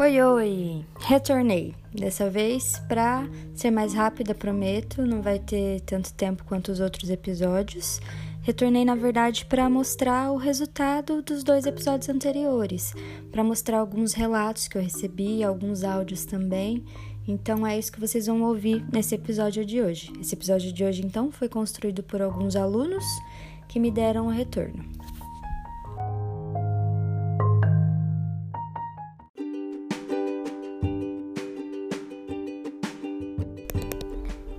Oi, oi! Retornei. Dessa vez, pra ser mais rápida, prometo, não vai ter tanto tempo quanto os outros episódios. Retornei, na verdade, para mostrar o resultado dos dois episódios anteriores, para mostrar alguns relatos que eu recebi, alguns áudios também. Então é isso que vocês vão ouvir nesse episódio de hoje. Esse episódio de hoje, então, foi construído por alguns alunos que me deram o retorno.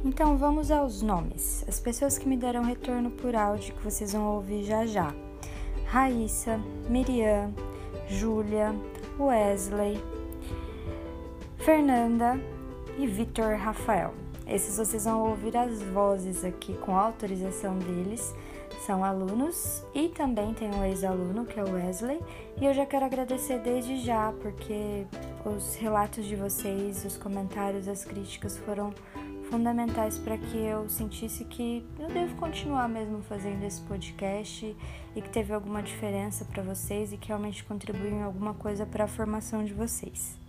Então vamos aos nomes. As pessoas que me deram retorno por áudio que vocês vão ouvir já já. Raíssa, Miriam, Júlia, Wesley, Fernanda e Vitor Rafael. Esses vocês vão ouvir as vozes aqui com autorização deles. São alunos e também tem um ex-aluno que é o Wesley. E eu já quero agradecer desde já porque os relatos de vocês, os comentários, as críticas foram fundamentais para que eu sentisse que eu devo continuar mesmo fazendo esse podcast e que teve alguma diferença para vocês e que realmente contribuiu em alguma coisa para a formação de vocês.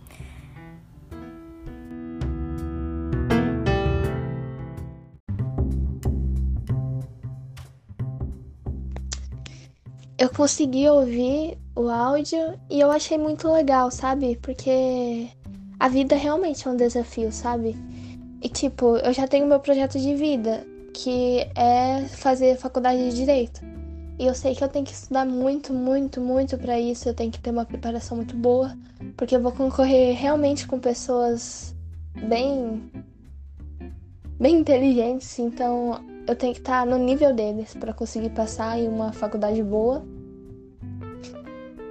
Eu consegui ouvir o áudio e eu achei muito legal, sabe? Porque a vida realmente é um desafio, sabe? E tipo, eu já tenho meu projeto de vida, que é fazer faculdade de direito. E eu sei que eu tenho que estudar muito, muito, muito para isso, eu tenho que ter uma preparação muito boa, porque eu vou concorrer realmente com pessoas bem bem inteligentes, então eu tenho que estar no nível deles para conseguir passar em uma faculdade boa.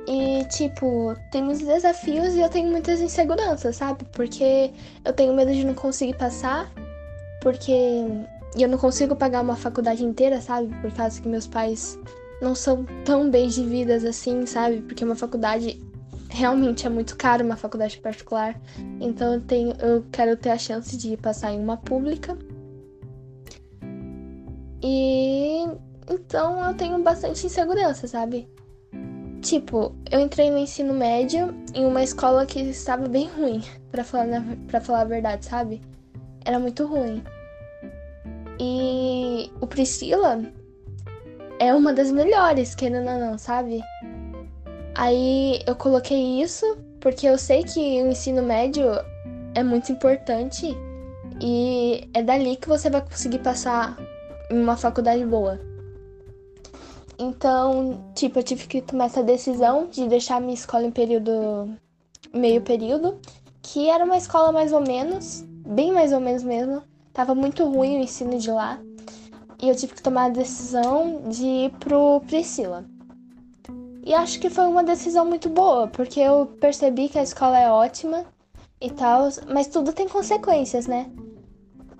E, tipo, tem muitos desafios e eu tenho muitas inseguranças, sabe? Porque eu tenho medo de não conseguir passar, porque eu não consigo pagar uma faculdade inteira, sabe? Por causa que meus pais não são tão bem de vidas assim, sabe? Porque uma faculdade realmente é muito caro, uma faculdade particular. Então eu tenho, eu quero ter a chance de passar em uma pública. E então eu tenho bastante insegurança, sabe? Tipo, eu entrei no ensino médio em uma escola que estava bem ruim, para falar, pra falar a verdade, sabe? Era muito ruim. E o Priscila é uma das melhores, querendo ou não, sabe? Aí eu coloquei isso porque eu sei que o ensino médio é muito importante e é dali que você vai conseguir passar em uma faculdade boa. Então, tipo, eu tive que tomar essa decisão de deixar minha escola em período. meio período, que era uma escola mais ou menos, bem mais ou menos mesmo. Tava muito ruim o ensino de lá. E eu tive que tomar a decisão de ir pro Priscila. E acho que foi uma decisão muito boa, porque eu percebi que a escola é ótima e tal, mas tudo tem consequências, né?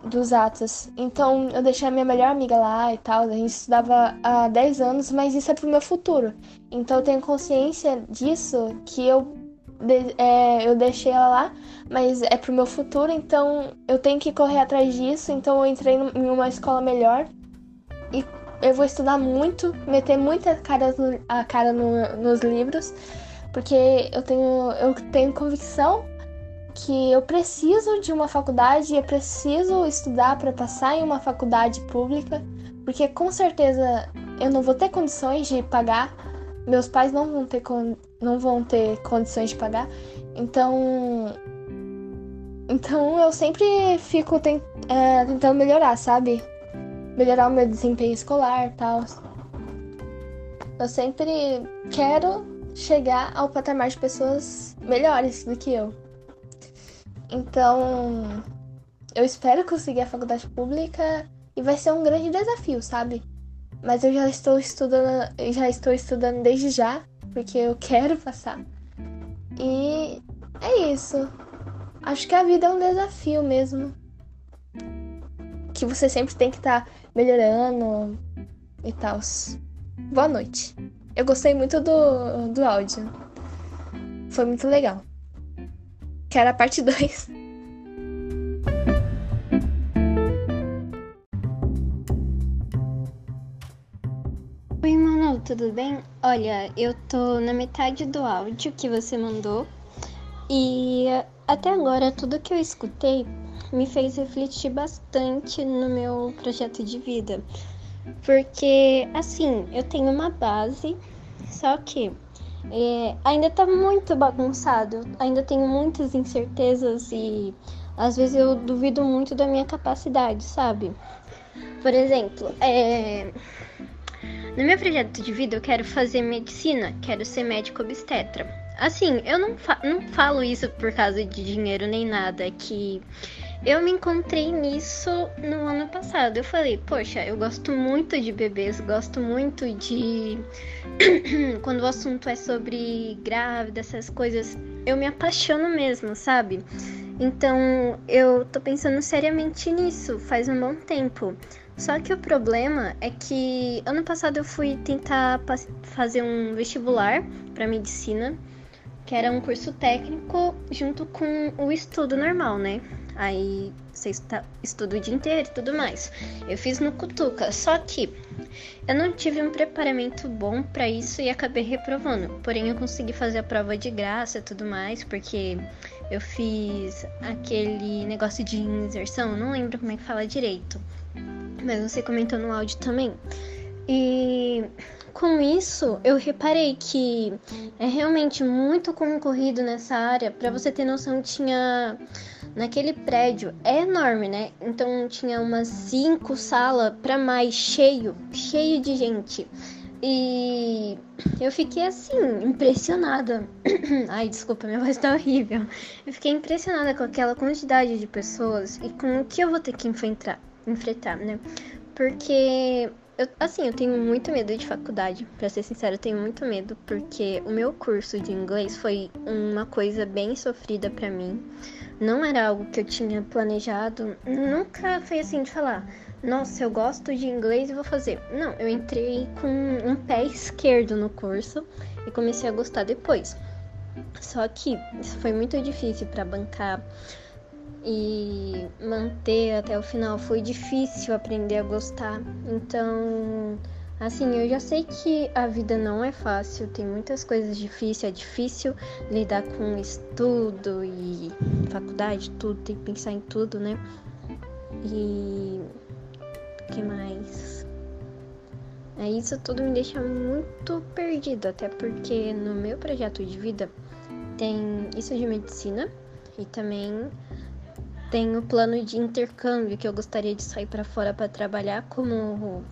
Dos atos. Então eu deixei a minha melhor amiga lá e tal. A gente estudava há 10 anos, mas isso é pro meu futuro. Então eu tenho consciência disso que eu, de, é, eu deixei ela lá, mas é pro meu futuro, então eu tenho que correr atrás disso. Então eu entrei em uma escola melhor e eu vou estudar muito, meter muita cara, no, a cara no, nos livros, porque eu tenho, eu tenho convicção que eu preciso de uma faculdade, eu preciso estudar para passar em uma faculdade pública, porque com certeza eu não vou ter condições de pagar, meus pais não vão ter, não vão ter condições de pagar, então. Então eu sempre fico é, tentando melhorar, sabe? Melhorar o meu desempenho escolar e tal. Eu sempre quero chegar ao patamar de pessoas melhores do que eu. Então, eu espero conseguir a faculdade pública e vai ser um grande desafio, sabe? Mas eu já estou estudando, já estou estudando desde já, porque eu quero passar. E é isso. Acho que a vida é um desafio mesmo. Que você sempre tem que estar tá melhorando e tal. Boa noite. Eu gostei muito do, do áudio. Foi muito legal era a parte 2. Oi, Manu, tudo bem? Olha, eu tô na metade do áudio que você mandou e até agora tudo que eu escutei me fez refletir bastante no meu projeto de vida. Porque, assim, eu tenho uma base, só que é, ainda tá muito bagunçado, ainda tenho muitas incertezas e às vezes eu duvido muito da minha capacidade, sabe? Por exemplo, é, no meu projeto de vida eu quero fazer medicina, quero ser médico obstetra. Assim, eu não, fa não falo isso por causa de dinheiro nem nada, que eu me encontrei nisso no ano passado. Eu falei, poxa, eu gosto muito de bebês, gosto muito de. Quando o assunto é sobre grávida, essas coisas, eu me apaixono mesmo, sabe? Então eu tô pensando seriamente nisso faz um bom tempo. Só que o problema é que ano passado eu fui tentar fazer um vestibular para medicina, que era um curso técnico junto com o estudo normal, né? Aí você estuda o dia inteiro e tudo mais. Eu fiz no Cutuca, só que eu não tive um preparamento bom para isso e acabei reprovando. Porém, eu consegui fazer a prova de graça e tudo mais, porque eu fiz aquele negócio de inserção, não lembro como é que fala direito. Mas você comentou no áudio também. E com isso, eu reparei que é realmente muito concorrido nessa área. Para você ter noção, tinha naquele prédio é enorme, né? Então tinha umas cinco salas para mais cheio, cheio de gente. E eu fiquei assim, impressionada. Ai, desculpa, minha voz tá horrível. Eu fiquei impressionada com aquela quantidade de pessoas e com o que eu vou ter que enfrentar, enfrentar, né? Porque eu, assim, eu tenho muito medo de faculdade, para ser sincero, eu tenho muito medo, porque o meu curso de inglês foi uma coisa bem sofrida para mim. Não era algo que eu tinha planejado, nunca foi assim de falar, nossa, eu gosto de inglês e vou fazer. Não, eu entrei com um pé esquerdo no curso e comecei a gostar depois. Só que isso foi muito difícil para bancar e manter até o final. Foi difícil aprender a gostar. Então, assim, eu já sei que a vida não é fácil, tem muitas coisas difíceis, é difícil lidar com estudo e faculdade, tudo, tem que pensar em tudo, né? E que mais? É isso tudo me deixa muito perdido, até porque no meu projeto de vida tem isso de medicina e também tem o plano de intercâmbio que eu gostaria de sair para fora para trabalhar como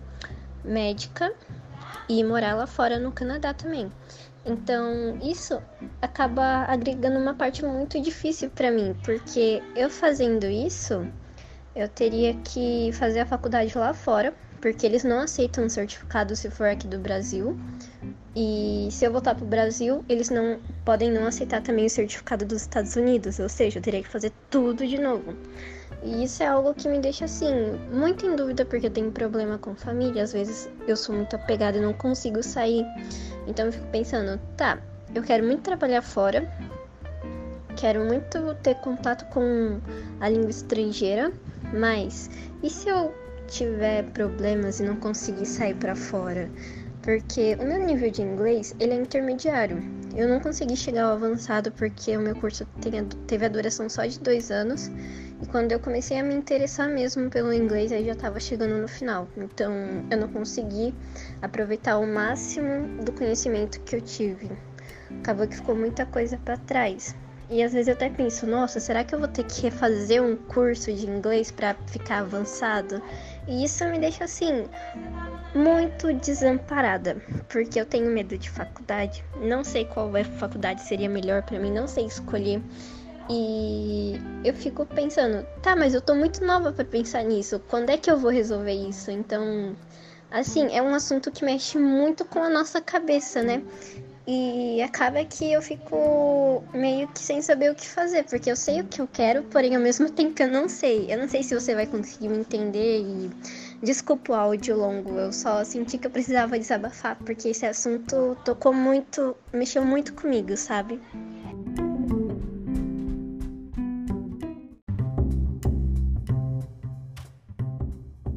médica e morar lá fora no Canadá também. Então, isso acaba agregando uma parte muito difícil para mim, porque eu fazendo isso, eu teria que fazer a faculdade lá fora, porque eles não aceitam certificado se for aqui do Brasil. E se eu voltar pro Brasil, eles não podem não aceitar também o certificado dos Estados Unidos, ou seja, eu teria que fazer tudo de novo. E isso é algo que me deixa assim, muito em dúvida, porque eu tenho problema com família, às vezes eu sou muito apegada e não consigo sair. Então eu fico pensando, tá, eu quero muito trabalhar fora, quero muito ter contato com a língua estrangeira, mas e se eu tiver problemas e não conseguir sair para fora? Porque o meu nível de inglês ele é intermediário. Eu não consegui chegar ao avançado porque o meu curso teve a duração só de dois anos e quando eu comecei a me interessar mesmo pelo inglês aí já estava chegando no final. Então eu não consegui aproveitar o máximo do conhecimento que eu tive. Acabou que ficou muita coisa para trás. E às vezes eu até penso, nossa, será que eu vou ter que refazer um curso de inglês para ficar avançado? E isso me deixa assim muito desamparada, porque eu tenho medo de faculdade. Não sei qual faculdade seria melhor para mim, não sei escolher. E eu fico pensando, tá, mas eu tô muito nova para pensar nisso. Quando é que eu vou resolver isso? Então, assim, é um assunto que mexe muito com a nossa cabeça, né? E acaba que eu fico meio que sem saber o que fazer, porque eu sei o que eu quero, porém ao mesmo tempo eu não sei. Eu não sei se você vai conseguir me entender e desculpa o áudio longo, eu só senti que eu precisava desabafar, porque esse assunto tocou muito, mexeu muito comigo, sabe?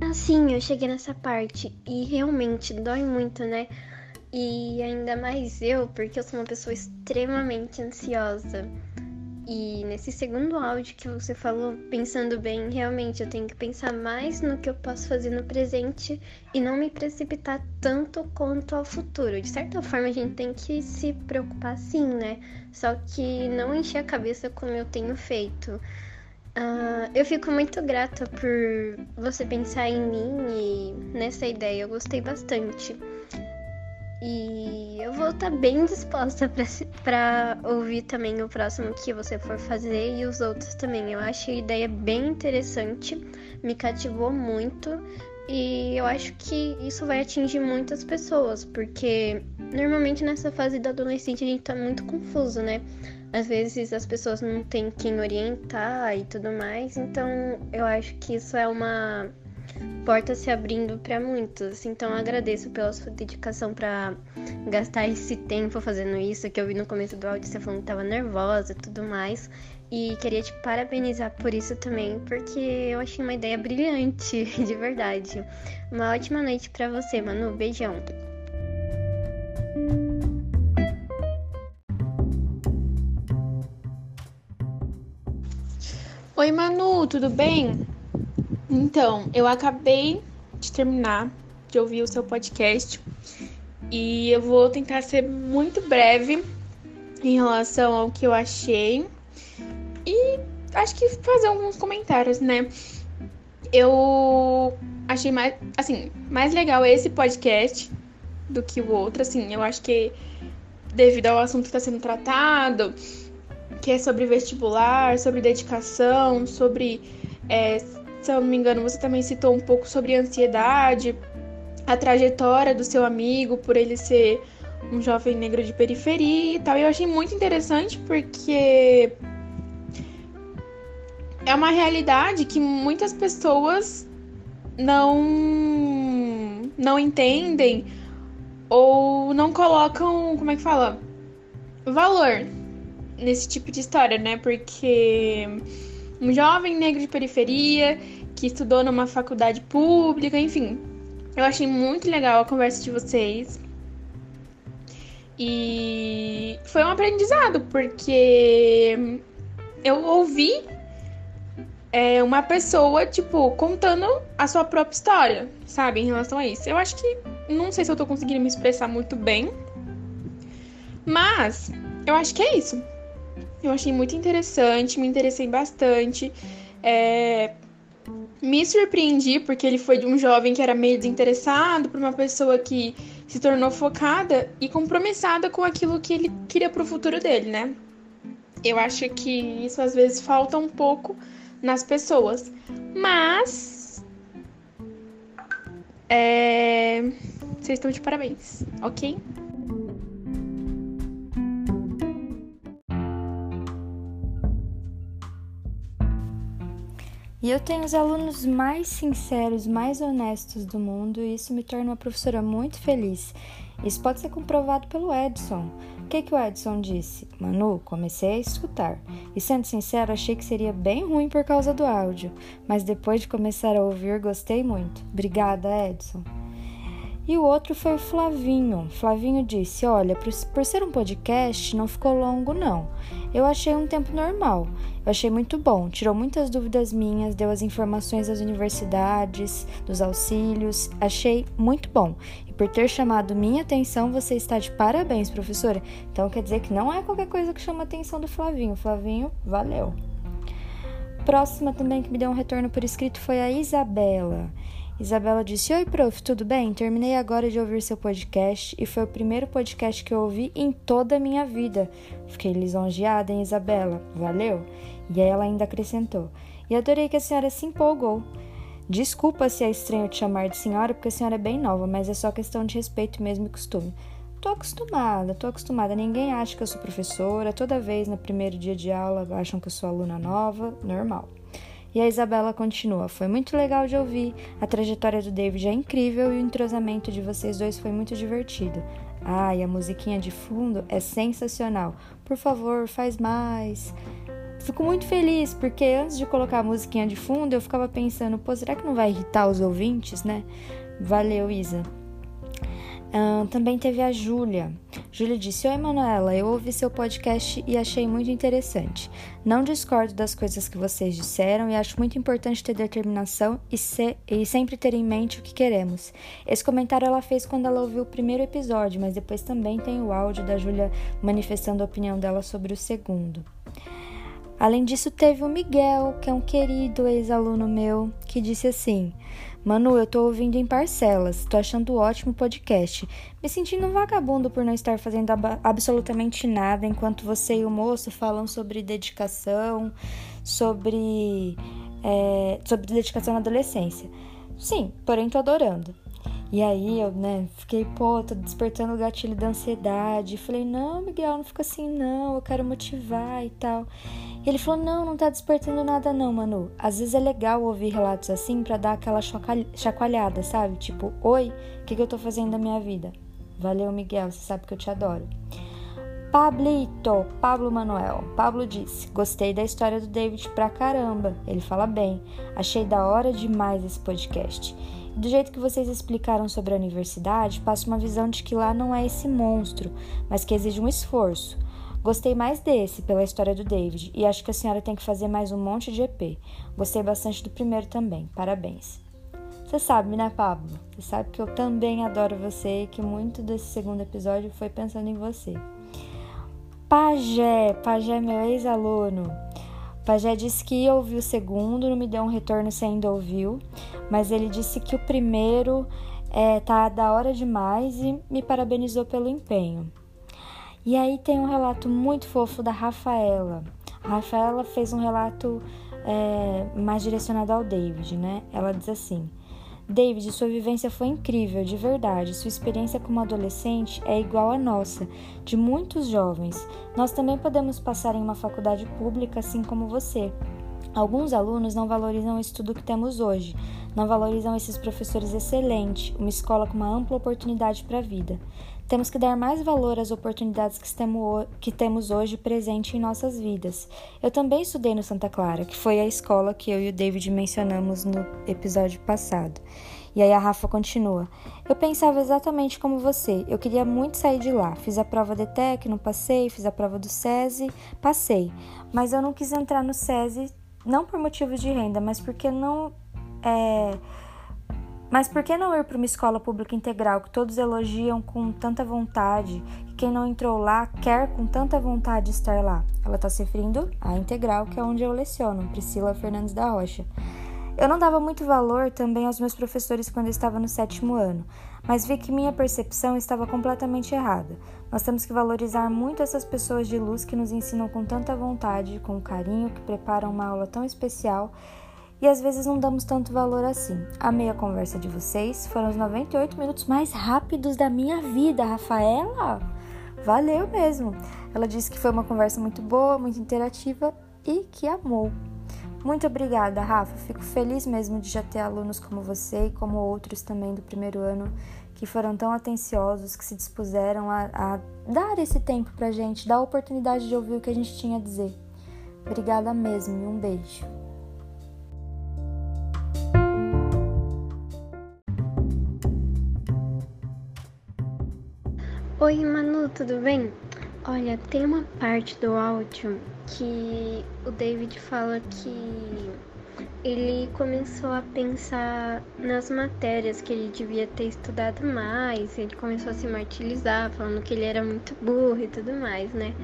Assim, eu cheguei nessa parte e realmente dói muito, né? E ainda mais eu, porque eu sou uma pessoa extremamente ansiosa. E nesse segundo áudio que você falou, pensando bem, realmente eu tenho que pensar mais no que eu posso fazer no presente e não me precipitar tanto quanto ao futuro. De certa forma, a gente tem que se preocupar sim, né? Só que não encher a cabeça como eu tenho feito. Uh, eu fico muito grata por você pensar em mim e nessa ideia, eu gostei bastante. E eu vou estar tá bem disposta para ouvir também o próximo que você for fazer e os outros também. Eu acho a ideia bem interessante, me cativou muito e eu acho que isso vai atingir muitas pessoas, porque normalmente nessa fase da adolescente a gente tá muito confuso, né? Às vezes as pessoas não têm quem orientar e tudo mais, então eu acho que isso é uma porta se abrindo para muitos. Então agradeço pela sua dedicação para gastar esse tempo fazendo isso, que eu vi no começo do áudio você falando que tava nervosa e tudo mais. E queria te parabenizar por isso também, porque eu achei uma ideia brilhante, de verdade. Uma ótima noite para você, Manu. Beijão. Oi, Manu, tudo bem? Então, eu acabei de terminar de ouvir o seu podcast e eu vou tentar ser muito breve em relação ao que eu achei e acho que fazer alguns comentários, né? Eu achei mais, assim, mais legal esse podcast do que o outro, assim, eu acho que devido ao assunto que está sendo tratado, que é sobre vestibular, sobre dedicação, sobre é, se eu não me engano, você também citou um pouco sobre ansiedade, a trajetória do seu amigo por ele ser um jovem negro de periferia e tal. E eu achei muito interessante porque é uma realidade que muitas pessoas não não entendem ou não colocam, como é que fala? Valor nesse tipo de história, né? Porque um jovem negro de periferia que estudou numa faculdade pública, enfim. Eu achei muito legal a conversa de vocês. E foi um aprendizado, porque eu ouvi é, uma pessoa, tipo, contando a sua própria história, sabe, em relação a isso. Eu acho que. Não sei se eu tô conseguindo me expressar muito bem. Mas eu acho que é isso. Eu achei muito interessante, me interessei bastante. É, me surpreendi porque ele foi de um jovem que era meio desinteressado para uma pessoa que se tornou focada e compromissada com aquilo que ele queria para o futuro dele, né? Eu acho que isso às vezes falta um pouco nas pessoas, mas é... vocês estão de parabéns, ok? E eu tenho os alunos mais sinceros, mais honestos do mundo, e isso me torna uma professora muito feliz. Isso pode ser comprovado pelo Edson. O que, que o Edson disse? Manu, comecei a escutar. E sendo sincero, achei que seria bem ruim por causa do áudio, mas depois de começar a ouvir, gostei muito. Obrigada, Edson. E o outro foi o Flavinho. Flavinho disse: Olha, por, ser um podcast, não ficou longo, não. Eu achei um tempo normal. Eu achei muito bom. Tirou muitas dúvidas minhas, deu as informações das universidades, dos auxílios. Achei muito bom. E por ter chamado minha atenção, você está de parabéns, professora. Então quer dizer que não é qualquer coisa que chama a atenção do Flavinho. Flavinho, valeu. Próxima também que me deu um retorno por escrito foi a Isabela. Isabela disse: Oi, prof, tudo bem? Terminei agora de ouvir seu podcast e foi o primeiro podcast que eu ouvi em toda a minha vida. Fiquei lisonjeada, hein, Isabela? Valeu? E ela ainda acrescentou: E adorei que a senhora se empolgou. Desculpa se é estranho te chamar de senhora, porque a senhora é bem nova, mas é só questão de respeito mesmo e costume. Tô acostumada, tô acostumada. Ninguém acha que eu sou professora. Toda vez no primeiro dia de aula acham que eu sou aluna nova, normal. E a Isabela continua: Foi muito legal de ouvir. A trajetória do David é incrível e o entrosamento de vocês dois foi muito divertido. Ah, e a musiquinha de fundo é sensacional. Por favor, faz mais. Fico muito feliz porque antes de colocar a musiquinha de fundo eu ficava pensando: pô, será que não vai irritar os ouvintes, né? Valeu, Isa. Uh, também teve a Júlia. Júlia disse: Oi, Manuela, eu ouvi seu podcast e achei muito interessante. Não discordo das coisas que vocês disseram e acho muito importante ter determinação e, ser, e sempre ter em mente o que queremos. Esse comentário ela fez quando ela ouviu o primeiro episódio, mas depois também tem o áudio da Júlia manifestando a opinião dela sobre o segundo. Além disso, teve o Miguel, que é um querido ex-aluno meu, que disse assim: Manu, eu tô ouvindo em parcelas, tô achando ótimo o podcast. Me sentindo um vagabundo por não estar fazendo absolutamente nada enquanto você e o moço falam sobre dedicação, sobre, é, sobre dedicação na adolescência. Sim, porém tô adorando. E aí eu, né, fiquei, pô, tô despertando o gatilho da ansiedade. Falei, não, Miguel, não fica assim, não, eu quero motivar e tal. Ele falou, não, não tá despertando nada não, Manu. Às vezes é legal ouvir relatos assim para dar aquela chacoalhada, sabe? Tipo, oi, o que, que eu tô fazendo da minha vida? Valeu, Miguel, você sabe que eu te adoro. Pablito, Pablo Manuel. Pablo disse: Gostei da história do David pra caramba. Ele fala bem. Achei da hora demais esse podcast. Do jeito que vocês explicaram sobre a universidade, passa uma visão de que lá não é esse monstro, mas que exige um esforço. Gostei mais desse, pela história do David, e acho que a senhora tem que fazer mais um monte de EP. Gostei bastante do primeiro também. Parabéns. Você sabe, né, Pablo? Você sabe que eu também adoro você e que muito desse segundo episódio foi pensando em você. Pajé, Pajé, meu ex-aluno. Pajé disse que ouviu o segundo, não me deu um retorno se ainda ouviu, mas ele disse que o primeiro é, tá da hora demais e me parabenizou pelo empenho. E aí tem um relato muito fofo da Rafaela. A Rafaela fez um relato é, mais direcionado ao David, né? Ela diz assim: David, sua vivência foi incrível, de verdade. Sua experiência como adolescente é igual à nossa, de muitos jovens. Nós também podemos passar em uma faculdade pública assim como você. Alguns alunos não valorizam o estudo que temos hoje, não valorizam esses professores excelentes, uma escola com uma ampla oportunidade para a vida. Temos que dar mais valor às oportunidades que temos hoje presente em nossas vidas. Eu também estudei no Santa Clara, que foi a escola que eu e o David mencionamos no episódio passado. E aí a Rafa continua. Eu pensava exatamente como você. Eu queria muito sair de lá. Fiz a prova de TEC, não passei. Fiz a prova do SESI, passei. Mas eu não quis entrar no SESI, não por motivos de renda, mas porque não. É, mas por que não ir para uma escola pública integral que todos elogiam com tanta vontade, que quem não entrou lá quer com tanta vontade estar lá? Ela está se referindo à integral, que é onde eu leciono, Priscila Fernandes da Rocha. Eu não dava muito valor também aos meus professores quando eu estava no sétimo ano, mas vi que minha percepção estava completamente errada. Nós temos que valorizar muito essas pessoas de luz que nos ensinam com tanta vontade, com carinho, que preparam uma aula tão especial e às vezes não damos tanto valor assim. Amei a conversa de vocês, foram os 98 minutos mais rápidos da minha vida, Rafaela. Valeu mesmo. Ela disse que foi uma conversa muito boa, muito interativa e que amou. Muito obrigada, Rafa. Fico feliz mesmo de já ter alunos como você e como outros também do primeiro ano que foram tão atenciosos, que se dispuseram a, a dar esse tempo pra gente, dar a oportunidade de ouvir o que a gente tinha a dizer. Obrigada mesmo e um beijo. Oi, Manu, tudo bem? Olha, tem uma parte do áudio que o David fala que ele começou a pensar nas matérias que ele devia ter estudado mais, ele começou a se martirizar, falando que ele era muito burro e tudo mais, né?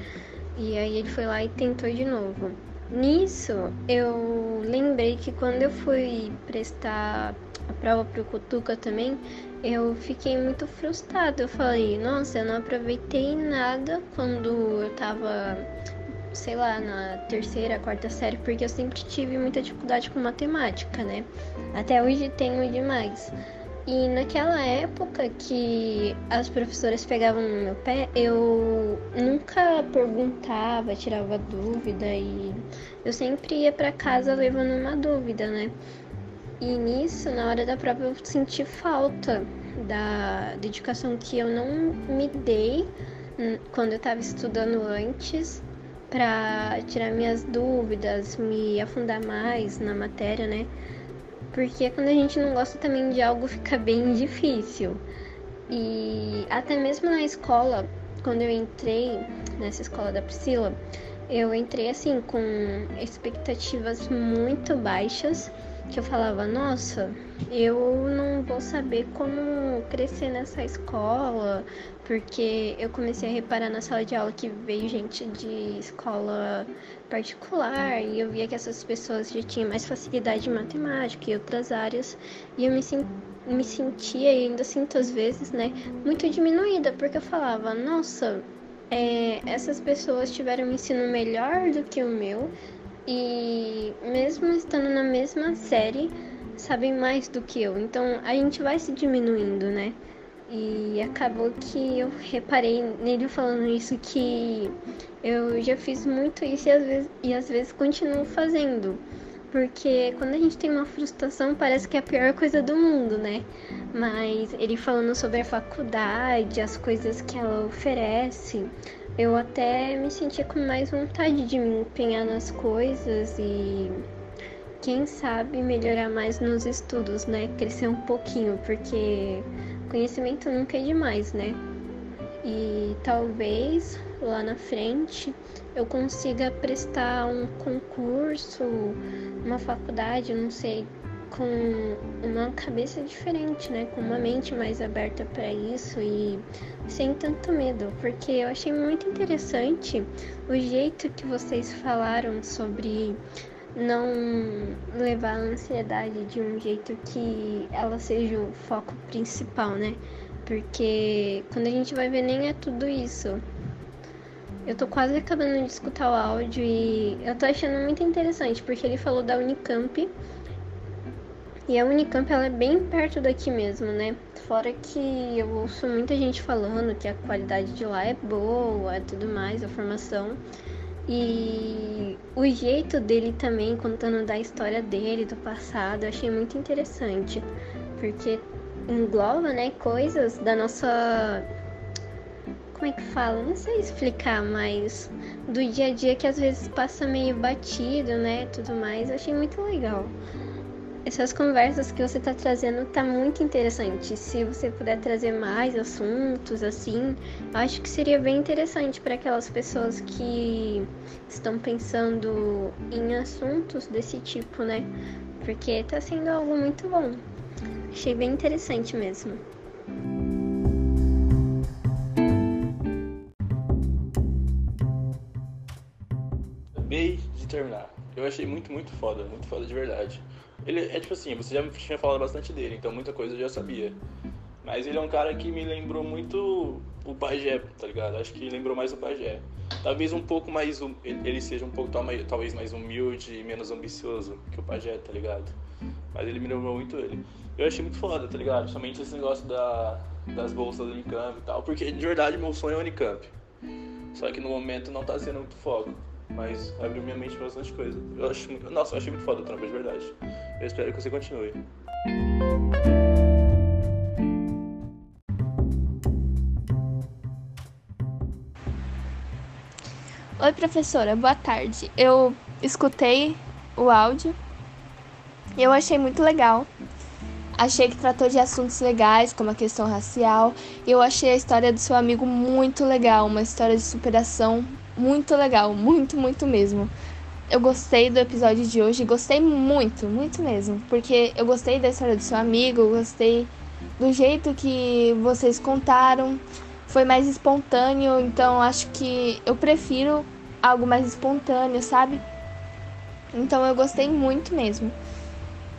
E aí ele foi lá e tentou de novo. Nisso, eu lembrei que quando eu fui prestar a prova pro Cutuca também, eu fiquei muito frustrada. Eu falei, nossa, eu não aproveitei nada quando eu tava, sei lá, na terceira, quarta série, porque eu sempre tive muita dificuldade com matemática, né? Até hoje tenho demais. E naquela época que as professoras pegavam no meu pé, eu nunca perguntava, tirava dúvida e eu sempre ia para casa levando uma dúvida, né? E nisso, na hora da prova, eu senti falta da dedicação que eu não me dei quando eu estava estudando antes para tirar minhas dúvidas, me afundar mais na matéria, né? Porque quando a gente não gosta também de algo fica bem difícil. E até mesmo na escola, quando eu entrei nessa escola da Priscila, eu entrei assim com expectativas muito baixas, que eu falava, nossa, eu não vou saber como crescer nessa escola, porque eu comecei a reparar na sala de aula que veio gente de escola particular e eu via que essas pessoas já tinham mais facilidade em matemática e outras áreas, e eu me me sentia e ainda sinto às vezes, né, muito diminuída, porque eu falava, nossa, é, essas pessoas tiveram um ensino melhor do que o meu e mesmo estando na mesma série, sabem mais do que eu. Então a gente vai se diminuindo, né? E acabou que eu reparei nele falando isso que eu já fiz muito isso e às vezes, e às vezes continuo fazendo. Porque quando a gente tem uma frustração, parece que é a pior coisa do mundo, né? Mas ele falando sobre a faculdade, as coisas que ela oferece, eu até me sentia com mais vontade de me empenhar nas coisas e quem sabe melhorar mais nos estudos, né? Crescer um pouquinho, porque conhecimento nunca é demais, né? E talvez lá na frente eu consiga prestar um concurso, uma faculdade, não sei, com uma cabeça diferente, né? Com uma mente mais aberta para isso e sem tanto medo, porque eu achei muito interessante o jeito que vocês falaram sobre não levar a ansiedade de um jeito que ela seja o foco principal, né? Porque quando a gente vai ver nem é tudo isso. Eu tô quase acabando de escutar o áudio e eu tô achando muito interessante, porque ele falou da Unicamp. E a Unicamp ela é bem perto daqui mesmo, né? Fora que eu ouço muita gente falando que a qualidade de lá é boa, tudo mais, a formação. E o jeito dele também contando da história dele, do passado, eu achei muito interessante, porque engloba, né, coisas da nossa como é que fala? Não sei explicar, mas do dia a dia que às vezes passa meio batido, né? Tudo mais. Eu achei muito legal. Essas conversas que você está trazendo tá muito interessante. Se você puder trazer mais assuntos assim, acho que seria bem interessante para aquelas pessoas que estão pensando em assuntos desse tipo, né? Porque está sendo algo muito bom. Achei bem interessante mesmo. acabei de terminar. Eu achei muito, muito foda, muito foda de verdade. Ele é tipo assim, você já tinha falado bastante dele, então muita coisa eu já sabia. Mas ele é um cara que me lembrou muito o Pajé, tá ligado? Acho que lembrou mais o Pajé. Talvez um pouco mais. Ele seja um pouco talvez mais humilde e menos ambicioso que o Pajé, tá ligado? Mas ele me lembrou muito ele. Eu achei muito foda, tá ligado? Somente esse negócio da, das bolsas do Unicamp e tal. Porque de verdade meu sonho é o Unicamp. Só que no momento não tá sendo muito foco mas abriu minha mente pra bastante coisa. Eu acho, nossa, eu achei muito foda o trampo, de verdade. Eu espero que você continue. Oi, professora, boa tarde. Eu escutei o áudio e eu achei muito legal. Achei que tratou de assuntos legais, como a questão racial. E eu achei a história do seu amigo muito legal, uma história de superação muito legal, muito, muito mesmo. Eu gostei do episódio de hoje, gostei muito, muito mesmo, porque eu gostei da história do seu amigo, gostei do jeito que vocês contaram, foi mais espontâneo, então acho que eu prefiro algo mais espontâneo, sabe? Então eu gostei muito mesmo.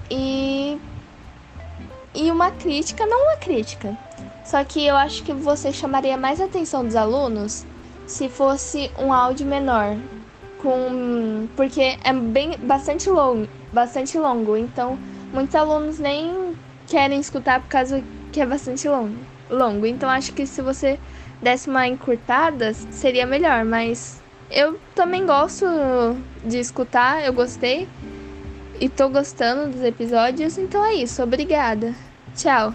E e uma crítica, não uma crítica. Só que eu acho que você chamaria mais atenção dos alunos se fosse um áudio menor, com porque é bem bastante longo, bastante longo, então muitos alunos nem querem escutar por causa que é bastante longo. Longo. Então acho que se você desse uma encurtada seria melhor, mas eu também gosto de escutar, eu gostei e tô gostando dos episódios, então é isso. Obrigada. Tchau.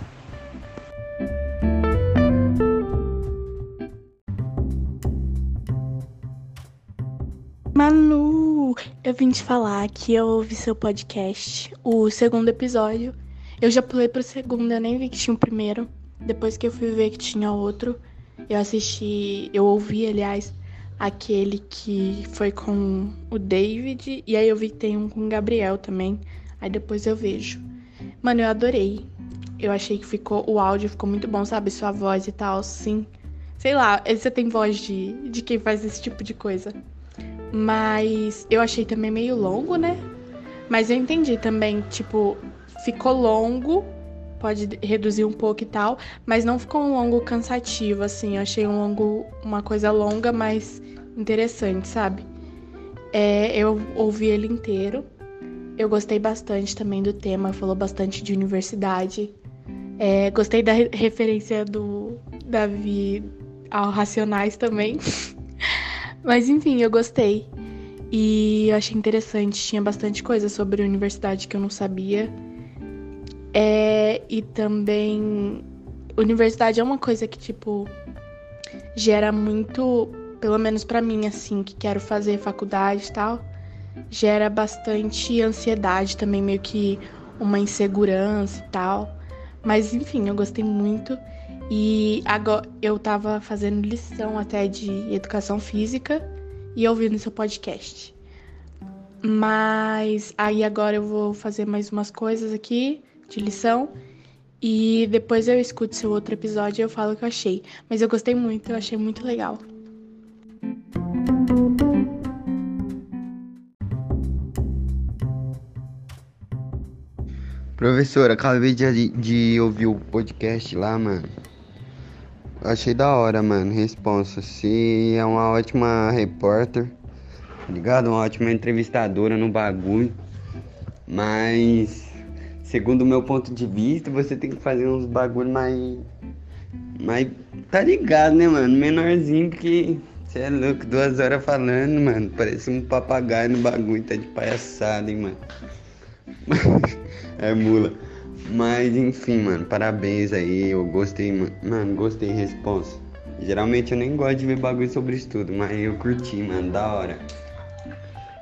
Vim te falar que eu ouvi seu podcast, o segundo episódio. Eu já pulei pro segundo, eu nem vi que tinha o primeiro. depois que eu fui ver que tinha outro, eu assisti, eu ouvi, aliás, aquele que foi com o David, e aí eu vi que tem um com o Gabriel também. Aí depois eu vejo. Mano, eu adorei. Eu achei que ficou. O áudio ficou muito bom, sabe? Sua voz e tal, sim. Sei lá, você tem voz de, de quem faz esse tipo de coisa. Mas eu achei também meio longo, né? Mas eu entendi também, tipo, ficou longo, pode reduzir um pouco e tal, mas não ficou um longo cansativo, assim. Eu achei um longo, uma coisa longa, mas interessante, sabe? É, eu ouvi ele inteiro. Eu gostei bastante também do tema, falou bastante de universidade. É, gostei da re referência do Davi ao Racionais também. Mas enfim, eu gostei. E achei interessante, tinha bastante coisa sobre a universidade que eu não sabia. É, e também universidade é uma coisa que tipo gera muito, pelo menos para mim assim, que quero fazer faculdade e tal, gera bastante ansiedade também, meio que uma insegurança e tal. Mas enfim, eu gostei muito. E agora eu tava fazendo lição até de educação física e ouvindo seu podcast. Mas aí agora eu vou fazer mais umas coisas aqui de lição e depois eu escuto seu outro episódio e eu falo o que eu achei. Mas eu gostei muito, eu achei muito legal. Professora, acabei de, de ouvir o podcast lá, mano. Achei da hora, mano. Responsa. Se é uma ótima repórter, tá ligado? Uma ótima entrevistadora no bagulho. Mas, segundo o meu ponto de vista, você tem que fazer uns bagulho mais. Mais. Tá ligado, né, mano? Menorzinho, porque. Você é louco, duas horas falando, mano. Parece um papagaio no bagulho, tá de palhaçada, hein, mano. é mula. Mas enfim, mano, parabéns aí. Eu gostei, mano, gostei resposta. Geralmente eu nem gosto de ver bagulho sobre estudo, mas eu curti, mano, da hora.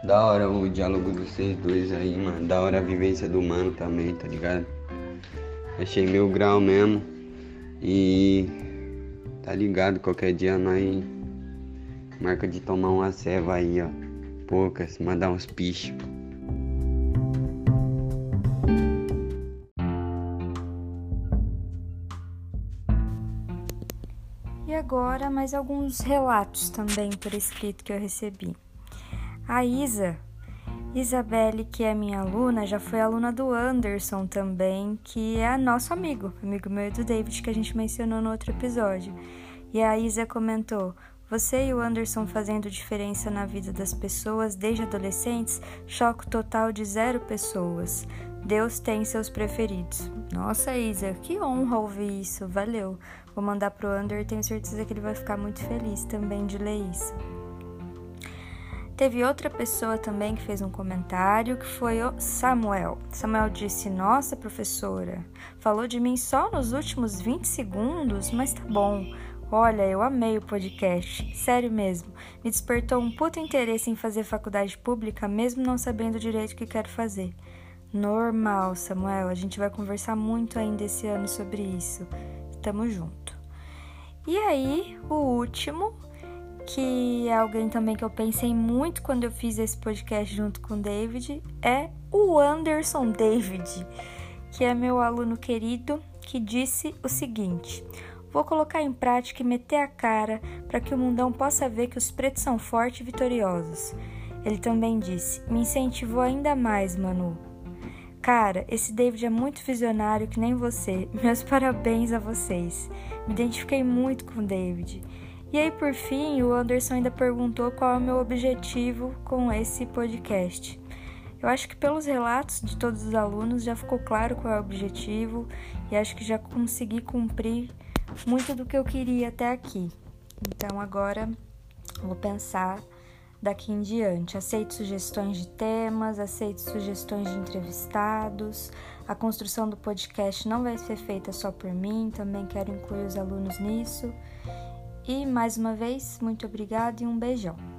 Da hora o diálogo dos vocês dois aí, mano. Da hora a vivência do mano também, tá ligado? Achei mil grau mesmo. E tá ligado, qualquer dia nós marca de tomar uma ceva aí, ó. Poucas, mandar uns pichos. Mais alguns relatos também por escrito que eu recebi. A Isa, Isabelle, que é minha aluna, já foi aluna do Anderson também, que é nosso amigo, amigo meu e do David, que a gente mencionou no outro episódio. E a Isa comentou: você e o Anderson fazendo diferença na vida das pessoas desde adolescentes, choque total de zero pessoas. Deus tem seus preferidos. Nossa, Isa, que honra ouvir isso, valeu. Vou mandar pro Ander e tenho certeza que ele vai ficar muito feliz também de ler isso. Teve outra pessoa também que fez um comentário, que foi o Samuel. Samuel disse: Nossa, professora, falou de mim só nos últimos 20 segundos, mas tá bom. Olha, eu amei o podcast, sério mesmo. Me despertou um puto interesse em fazer faculdade pública, mesmo não sabendo direito o que quero fazer. Normal, Samuel, a gente vai conversar muito ainda esse ano sobre isso. Tamo junto. E aí, o último, que é alguém também que eu pensei muito quando eu fiz esse podcast junto com o David, é o Anderson David, que é meu aluno querido, que disse o seguinte: Vou colocar em prática e meter a cara para que o mundão possa ver que os pretos são fortes e vitoriosos. Ele também disse: Me incentivou ainda mais, Manu. Cara, esse David é muito visionário que nem você. Meus parabéns a vocês. Me identifiquei muito com o David. E aí, por fim, o Anderson ainda perguntou qual é o meu objetivo com esse podcast. Eu acho que pelos relatos de todos os alunos já ficou claro qual é o objetivo e acho que já consegui cumprir muito do que eu queria até aqui. Então agora vou pensar daqui em diante. Aceito sugestões de temas, aceito sugestões de entrevistados. A construção do podcast não vai ser feita só por mim, também quero incluir os alunos nisso. E mais uma vez, muito obrigada e um beijão.